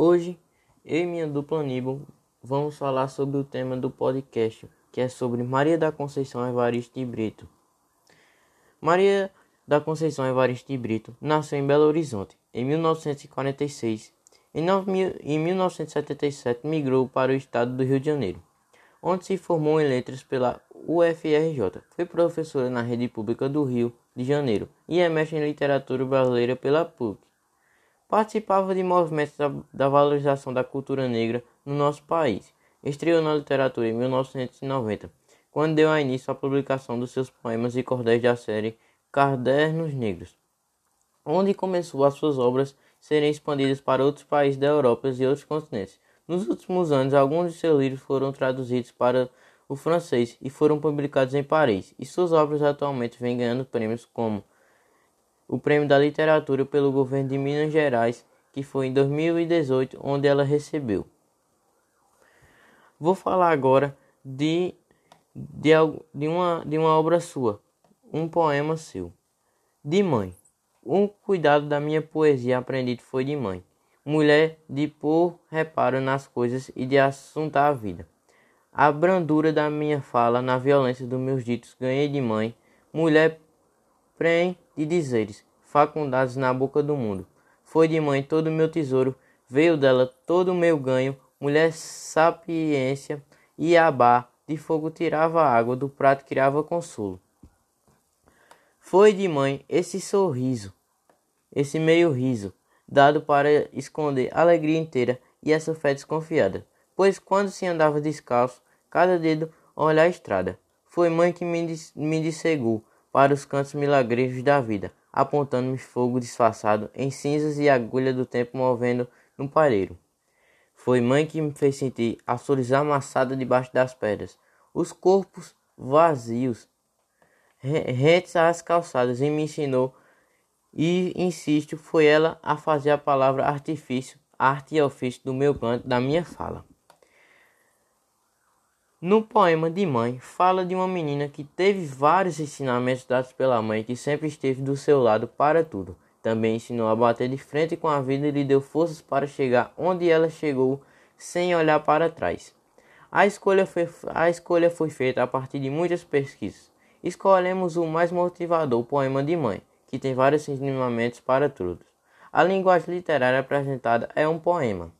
Hoje, eu e minha dupla Aníbal vamos falar sobre o tema do podcast, que é sobre Maria da Conceição Evaristo de Brito. Maria da Conceição Evaristo de Brito nasceu em Belo Horizonte em 1946. Em, em 1977 migrou para o estado do Rio de Janeiro, onde se formou em letras pela UFRJ. Foi professora na rede pública do Rio de Janeiro e é mestre em literatura brasileira pela PUC. Participava de movimentos da, valorização da cultura negra no nosso país. Estreou na literatura em 1990, quando deu início à publicação dos seus poemas e cordéis da série Cadernos Negros, onde começou as suas obras serem expandidas para outros países da Europa e outros continentes. Nos últimos anos, alguns de seus livros foram traduzidos para o francês e foram publicados em Paris, e suas obras atualmente vêm ganhando prêmios como o Prêmio da Literatura pelo governo de Minas Gerais, que foi em 2018, onde ela recebeu. Vou falar agora de, de, de, uma, de uma obra sua, um poema seu. De mãe. Um cuidado da minha poesia aprendido foi de mãe. Mulher de pôr reparo nas coisas e de assuntar a vida. A brandura da minha fala na violência dos meus ditos ganhei de mãe. Mulher prem de dizeres, facundados na boca do mundo. Foi de mãe todo o meu tesouro, veio dela todo o meu ganho, mulher sapiência e abá, de fogo tirava água, do prato criava consolo. Foi de mãe esse sorriso, esse meio riso, dado para esconder alegria inteira e essa fé desconfiada, pois quando se andava descalço, cada dedo olha a estrada. Foi mãe que me, me dissegou, para os cantos milagreiros da vida, apontando-me fogo disfarçado em cinzas e agulha do tempo movendo no palheiro. Foi mãe que me fez sentir a flores amassadas debaixo das pedras, os corpos vazios, rentes às calçadas, e me ensinou, e insisto, foi ela a fazer a palavra artifício, arte e ofício do meu canto, da minha fala. No poema de Mãe, fala de uma menina que teve vários ensinamentos dados pela mãe que sempre esteve do seu lado para tudo. Também ensinou a bater de frente com a vida e lhe deu forças para chegar onde ela chegou sem olhar para trás. A escolha foi, a escolha foi feita a partir de muitas pesquisas. Escolhemos o mais motivador, poema de Mãe, que tem vários ensinamentos para todos. A linguagem literária apresentada é um poema.